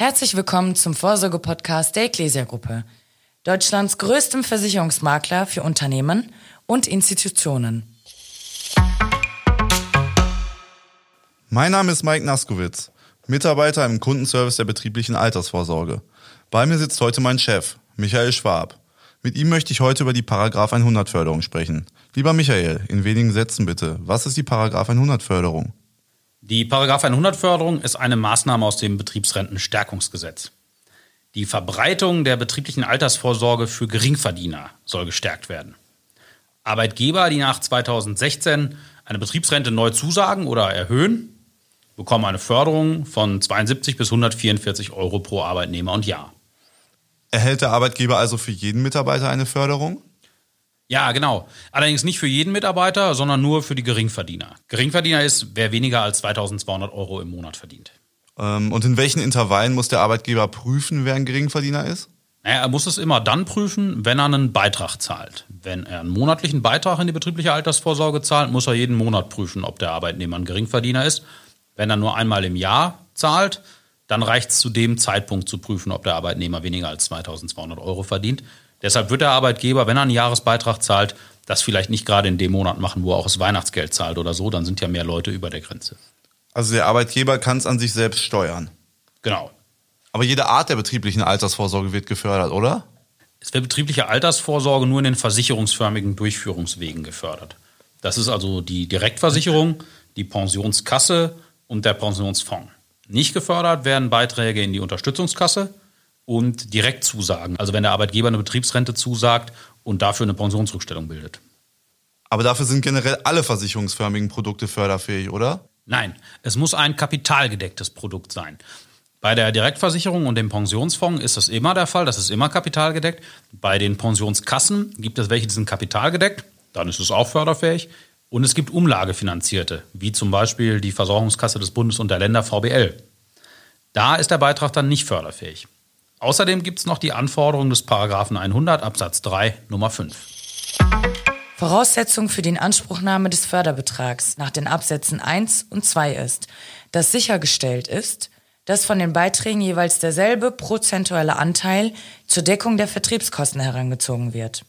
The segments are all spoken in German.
Herzlich willkommen zum Vorsorge-Podcast der Ecclesia Gruppe, Deutschlands größtem Versicherungsmakler für Unternehmen und Institutionen. Mein Name ist Mike Naskowitz, Mitarbeiter im Kundenservice der betrieblichen Altersvorsorge. Bei mir sitzt heute mein Chef, Michael Schwab. Mit ihm möchte ich heute über die Paragraph 100 Förderung sprechen. Lieber Michael, in wenigen Sätzen bitte. Was ist die Paragraph 100 Förderung? Die Paragraph 100 Förderung ist eine Maßnahme aus dem Betriebsrentenstärkungsgesetz. Die Verbreitung der betrieblichen Altersvorsorge für Geringverdiener soll gestärkt werden. Arbeitgeber, die nach 2016 eine Betriebsrente neu zusagen oder erhöhen, bekommen eine Förderung von 72 bis 144 Euro pro Arbeitnehmer und Jahr. Erhält der Arbeitgeber also für jeden Mitarbeiter eine Förderung? Ja, genau. Allerdings nicht für jeden Mitarbeiter, sondern nur für die Geringverdiener. Geringverdiener ist, wer weniger als 2200 Euro im Monat verdient. Ähm, und in welchen Intervallen muss der Arbeitgeber prüfen, wer ein Geringverdiener ist? Naja, er muss es immer dann prüfen, wenn er einen Beitrag zahlt. Wenn er einen monatlichen Beitrag in die betriebliche Altersvorsorge zahlt, muss er jeden Monat prüfen, ob der Arbeitnehmer ein Geringverdiener ist. Wenn er nur einmal im Jahr zahlt, dann reicht es zu dem Zeitpunkt zu prüfen, ob der Arbeitnehmer weniger als 2200 Euro verdient. Deshalb wird der Arbeitgeber, wenn er einen Jahresbeitrag zahlt, das vielleicht nicht gerade in dem Monat machen, wo er auch das Weihnachtsgeld zahlt oder so, dann sind ja mehr Leute über der Grenze. Also der Arbeitgeber kann es an sich selbst steuern. Genau. Aber jede Art der betrieblichen Altersvorsorge wird gefördert, oder? Es wird betriebliche Altersvorsorge nur in den versicherungsförmigen Durchführungswegen gefördert. Das ist also die Direktversicherung, die Pensionskasse und der Pensionsfonds. Nicht gefördert werden Beiträge in die Unterstützungskasse, und direkt zusagen. Also wenn der Arbeitgeber eine Betriebsrente zusagt und dafür eine Pensionsrückstellung bildet. Aber dafür sind generell alle versicherungsförmigen Produkte förderfähig, oder? Nein, es muss ein kapitalgedecktes Produkt sein. Bei der Direktversicherung und dem Pensionsfonds ist das immer der Fall, das ist immer kapitalgedeckt. Bei den Pensionskassen gibt es welche, die sind kapitalgedeckt, dann ist es auch förderfähig. Und es gibt umlagefinanzierte, wie zum Beispiel die Versorgungskasse des Bundes und der Länder VBL. Da ist der Beitrag dann nicht förderfähig. Außerdem gibt es noch die Anforderung des Paragraphen 100 Absatz 3 Nummer 5. Voraussetzung für die Inanspruchnahme des Förderbetrags nach den Absätzen 1 und 2 ist, dass sichergestellt ist, dass von den Beiträgen jeweils derselbe prozentuelle Anteil zur Deckung der Vertriebskosten herangezogen wird.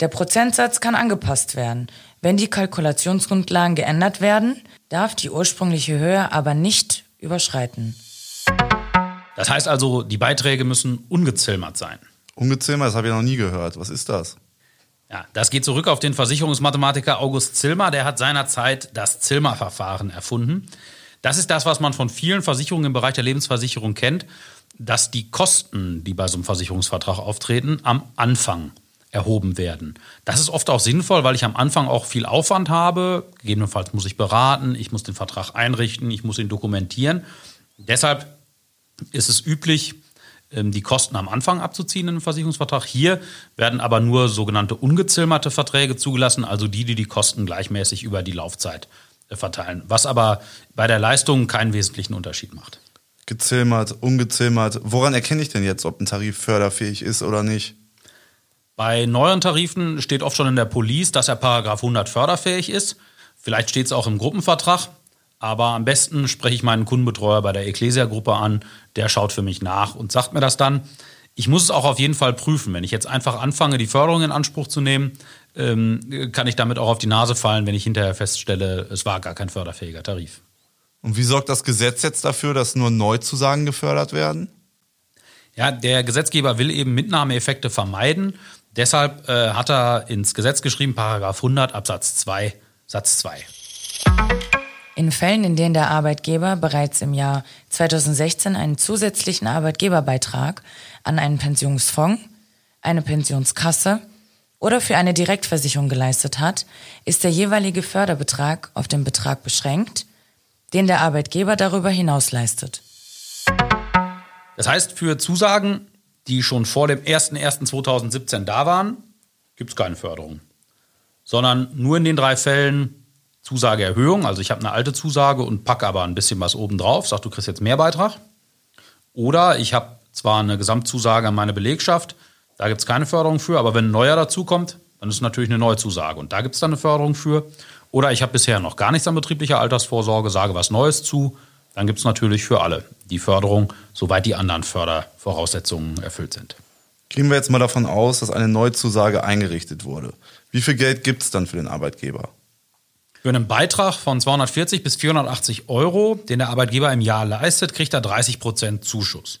Der Prozentsatz kann angepasst werden. Wenn die Kalkulationsgrundlagen geändert werden, darf die ursprüngliche Höhe aber nicht überschreiten. Das heißt also, die Beiträge müssen ungezilmert sein. Ungezilmert, das habe ich noch nie gehört. Was ist das? Ja, das geht zurück auf den Versicherungsmathematiker August Zilmer. Der hat seinerzeit das Zilmer-Verfahren erfunden. Das ist das, was man von vielen Versicherungen im Bereich der Lebensversicherung kennt, dass die Kosten, die bei so einem Versicherungsvertrag auftreten, am Anfang erhoben werden. Das ist oft auch sinnvoll, weil ich am Anfang auch viel Aufwand habe. Gegebenenfalls muss ich beraten, ich muss den Vertrag einrichten, ich muss ihn dokumentieren. Deshalb ist es üblich, ähm, die Kosten am Anfang abzuziehen in einem Versicherungsvertrag. Hier werden aber nur sogenannte ungezilmerte Verträge zugelassen, also die, die die Kosten gleichmäßig über die Laufzeit äh, verteilen, was aber bei der Leistung keinen wesentlichen Unterschied macht. Gezilmert, ungezilmert. Woran erkenne ich denn jetzt, ob ein Tarif förderfähig ist oder nicht? Bei neuen Tarifen steht oft schon in der Police, dass er Paragraph 100 förderfähig ist. Vielleicht steht es auch im Gruppenvertrag. Aber am besten spreche ich meinen Kundenbetreuer bei der Ecclesia-Gruppe an. Der schaut für mich nach und sagt mir das dann. Ich muss es auch auf jeden Fall prüfen. Wenn ich jetzt einfach anfange, die Förderung in Anspruch zu nehmen, ähm, kann ich damit auch auf die Nase fallen, wenn ich hinterher feststelle, es war gar kein förderfähiger Tarif. Und wie sorgt das Gesetz jetzt dafür, dass nur Neuzusagen gefördert werden? Ja, der Gesetzgeber will eben Mitnahmeeffekte vermeiden. Deshalb äh, hat er ins Gesetz geschrieben, Paragraph 100 Absatz 2 Satz 2. In Fällen, in denen der Arbeitgeber bereits im Jahr 2016 einen zusätzlichen Arbeitgeberbeitrag an einen Pensionsfonds, eine Pensionskasse oder für eine Direktversicherung geleistet hat, ist der jeweilige Förderbetrag auf den Betrag beschränkt, den der Arbeitgeber darüber hinaus leistet. Das heißt, für Zusagen, die schon vor dem 01.01.2017 da waren, gibt es keine Förderung. Sondern nur in den drei Fällen Zusageerhöhung, also ich habe eine alte Zusage und packe aber ein bisschen was oben drauf, sage, du kriegst jetzt mehr Beitrag. Oder ich habe zwar eine Gesamtzusage an meine Belegschaft, da gibt es keine Förderung für, aber wenn ein neuer dazukommt, dann ist es natürlich eine neue Zusage und da gibt es dann eine Förderung für. Oder ich habe bisher noch gar nichts an betrieblicher Altersvorsorge, sage was Neues zu, dann gibt es natürlich für alle die Förderung, soweit die anderen Fördervoraussetzungen erfüllt sind. Gehen wir jetzt mal davon aus, dass eine Neuzusage eingerichtet wurde. Wie viel Geld gibt es dann für den Arbeitgeber? Für einen Beitrag von 240 bis 480 Euro, den der Arbeitgeber im Jahr leistet, kriegt er 30 Prozent Zuschuss.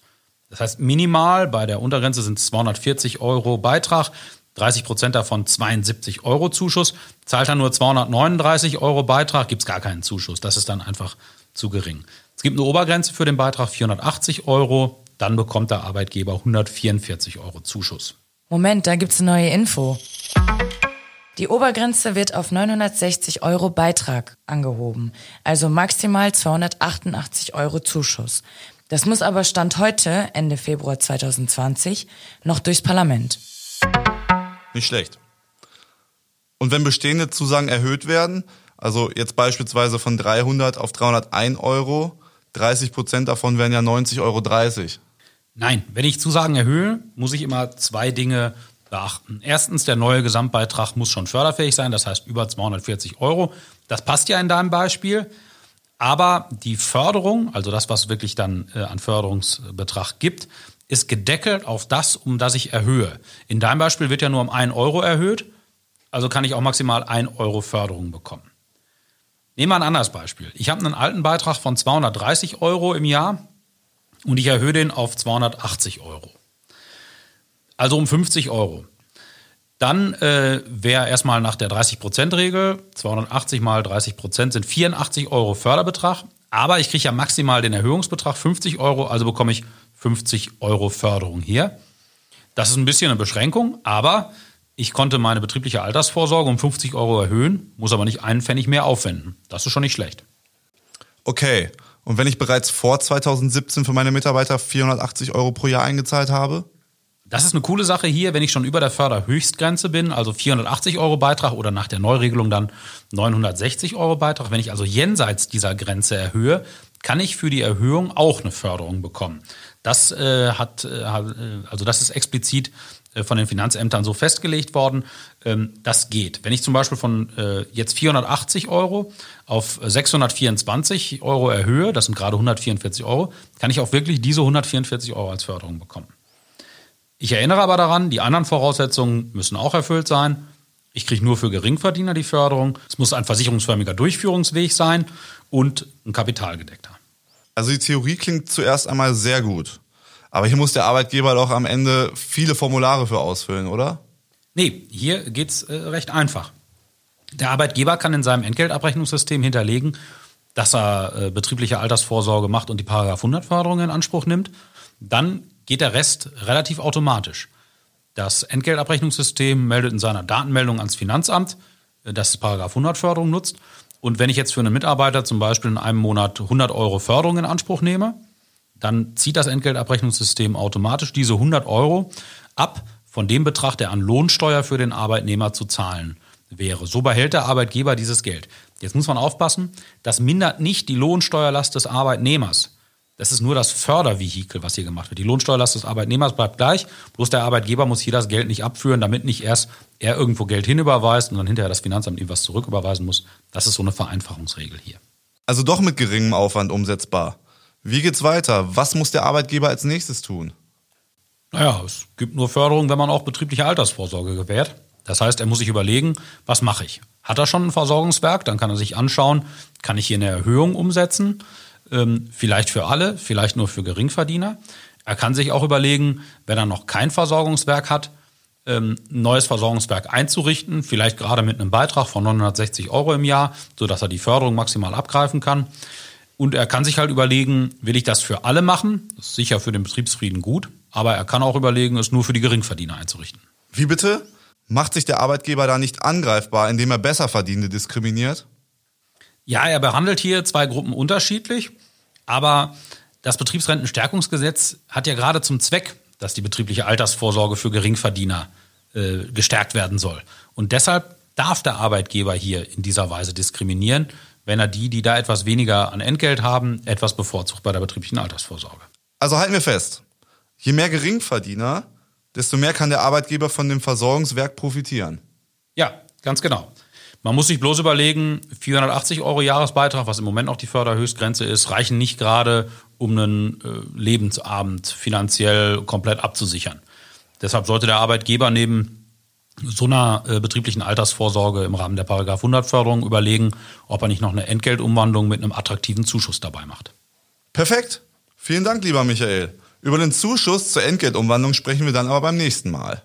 Das heißt, minimal bei der Untergrenze sind es 240 Euro Beitrag, 30 Prozent davon 72 Euro Zuschuss. Zahlt er nur 239 Euro Beitrag, gibt es gar keinen Zuschuss. Das ist dann einfach zu gering. Es gibt eine Obergrenze für den Beitrag 480 Euro, dann bekommt der Arbeitgeber 144 Euro Zuschuss. Moment, da gibt's eine neue Info. Die Obergrenze wird auf 960 Euro Beitrag angehoben, also maximal 288 Euro Zuschuss. Das muss aber Stand heute, Ende Februar 2020, noch durchs Parlament. Nicht schlecht. Und wenn bestehende Zusagen erhöht werden, also jetzt beispielsweise von 300 auf 301 Euro, 30 Prozent davon wären ja 90,30 Euro. Nein, wenn ich Zusagen erhöhe, muss ich immer zwei Dinge beachten. Erstens, der neue Gesamtbeitrag muss schon förderfähig sein, das heißt über 240 Euro. Das passt ja in deinem Beispiel. Aber die Förderung, also das, was wirklich dann äh, an Förderungsbetrag gibt, ist gedeckelt auf das, um das ich erhöhe. In deinem Beispiel wird ja nur um 1 Euro erhöht, also kann ich auch maximal 1 Euro Förderung bekommen. Nehmen wir ein anderes Beispiel. Ich habe einen alten Beitrag von 230 Euro im Jahr und ich erhöhe den auf 280 Euro. Also um 50 Euro. Dann äh, wäre erstmal nach der 30%-Regel, 280 mal 30% sind 84 Euro Förderbetrag. Aber ich kriege ja maximal den Erhöhungsbetrag 50 Euro, also bekomme ich 50 Euro Förderung hier. Das ist ein bisschen eine Beschränkung, aber ich konnte meine betriebliche Altersvorsorge um 50 Euro erhöhen, muss aber nicht einen Pfennig mehr aufwenden. Das ist schon nicht schlecht. Okay, und wenn ich bereits vor 2017 für meine Mitarbeiter 480 Euro pro Jahr eingezahlt habe? Das ist eine coole Sache hier, wenn ich schon über der Förderhöchstgrenze bin, also 480 Euro Beitrag oder nach der Neuregelung dann 960 Euro Beitrag. Wenn ich also jenseits dieser Grenze erhöhe, kann ich für die Erhöhung auch eine Förderung bekommen. Das äh, hat, äh, äh also das ist explizit äh, von den Finanzämtern so festgelegt worden. Ähm, das geht. Wenn ich zum Beispiel von äh, jetzt 480 Euro auf 624 Euro erhöhe, das sind gerade 144 Euro, kann ich auch wirklich diese 144 Euro als Förderung bekommen. Ich erinnere aber daran, die anderen Voraussetzungen müssen auch erfüllt sein. Ich kriege nur für Geringverdiener die Förderung. Es muss ein versicherungsförmiger Durchführungsweg sein und ein kapitalgedeckter. Also die Theorie klingt zuerst einmal sehr gut. Aber hier muss der Arbeitgeber doch am Ende viele Formulare für ausfüllen, oder? Nee, hier geht's äh, recht einfach. Der Arbeitgeber kann in seinem Entgeltabrechnungssystem hinterlegen, dass er äh, betriebliche Altersvorsorge macht und die Paragraph 100 Förderung in Anspruch nimmt. Dann geht der Rest relativ automatisch. Das Entgeltabrechnungssystem meldet in seiner Datenmeldung ans Finanzamt, äh, dass es Paragraph 100 Förderung nutzt. Und wenn ich jetzt für einen Mitarbeiter zum Beispiel in einem Monat 100 Euro Förderung in Anspruch nehme, dann zieht das Entgeltabrechnungssystem automatisch diese 100 Euro ab von dem Betrag, der an Lohnsteuer für den Arbeitnehmer zu zahlen wäre. So behält der Arbeitgeber dieses Geld. Jetzt muss man aufpassen, das mindert nicht die Lohnsteuerlast des Arbeitnehmers. Das ist nur das Fördervehikel, was hier gemacht wird. Die Lohnsteuerlast des Arbeitnehmers bleibt gleich, bloß der Arbeitgeber muss hier das Geld nicht abführen, damit nicht erst er irgendwo Geld hinüberweist und dann hinterher das Finanzamt ihm was zurücküberweisen muss. Das ist so eine Vereinfachungsregel hier. Also doch mit geringem Aufwand umsetzbar. Wie geht's weiter? Was muss der Arbeitgeber als nächstes tun? Naja, es gibt nur Förderung, wenn man auch betriebliche Altersvorsorge gewährt. Das heißt, er muss sich überlegen, was mache ich? Hat er schon ein Versorgungswerk? Dann kann er sich anschauen, kann ich hier eine Erhöhung umsetzen? Ähm, vielleicht für alle, vielleicht nur für Geringverdiener. Er kann sich auch überlegen, wenn er noch kein Versorgungswerk hat, ähm, ein neues Versorgungswerk einzurichten, vielleicht gerade mit einem Beitrag von 960 Euro im Jahr, sodass er die Förderung maximal abgreifen kann. Und er kann sich halt überlegen, will ich das für alle machen? Das ist sicher für den Betriebsfrieden gut, aber er kann auch überlegen, es nur für die Geringverdiener einzurichten. Wie bitte? Macht sich der Arbeitgeber da nicht angreifbar, indem er Besserverdienende diskriminiert? Ja, er behandelt hier zwei Gruppen unterschiedlich, aber das Betriebsrentenstärkungsgesetz hat ja gerade zum Zweck, dass die betriebliche Altersvorsorge für Geringverdiener äh, gestärkt werden soll. Und deshalb darf der Arbeitgeber hier in dieser Weise diskriminieren wenn er die, die da etwas weniger an Entgelt haben, etwas bevorzugt bei der betrieblichen Altersvorsorge. Also halten wir fest, je mehr Geringverdiener, desto mehr kann der Arbeitgeber von dem Versorgungswerk profitieren. Ja, ganz genau. Man muss sich bloß überlegen, 480 Euro Jahresbeitrag, was im Moment noch die Förderhöchstgrenze ist, reichen nicht gerade, um einen äh, Lebensabend finanziell komplett abzusichern. Deshalb sollte der Arbeitgeber neben so einer äh, betrieblichen Altersvorsorge im Rahmen der Paragraph 100 Förderung überlegen, ob er nicht noch eine Entgeltumwandlung mit einem attraktiven Zuschuss dabei macht. Perfekt. Vielen Dank, lieber Michael. Über den Zuschuss zur Entgeltumwandlung sprechen wir dann aber beim nächsten Mal.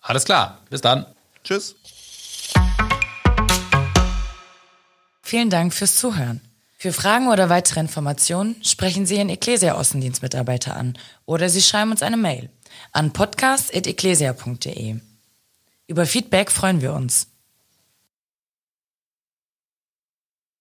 Alles klar. Bis dann. Tschüss. Vielen Dank fürs Zuhören. Für Fragen oder weitere Informationen sprechen Sie Ihren Ecclesia-Außendienstmitarbeiter an oder Sie schreiben uns eine Mail an podcast.ecclesia.de. Über Feedback freuen wir uns.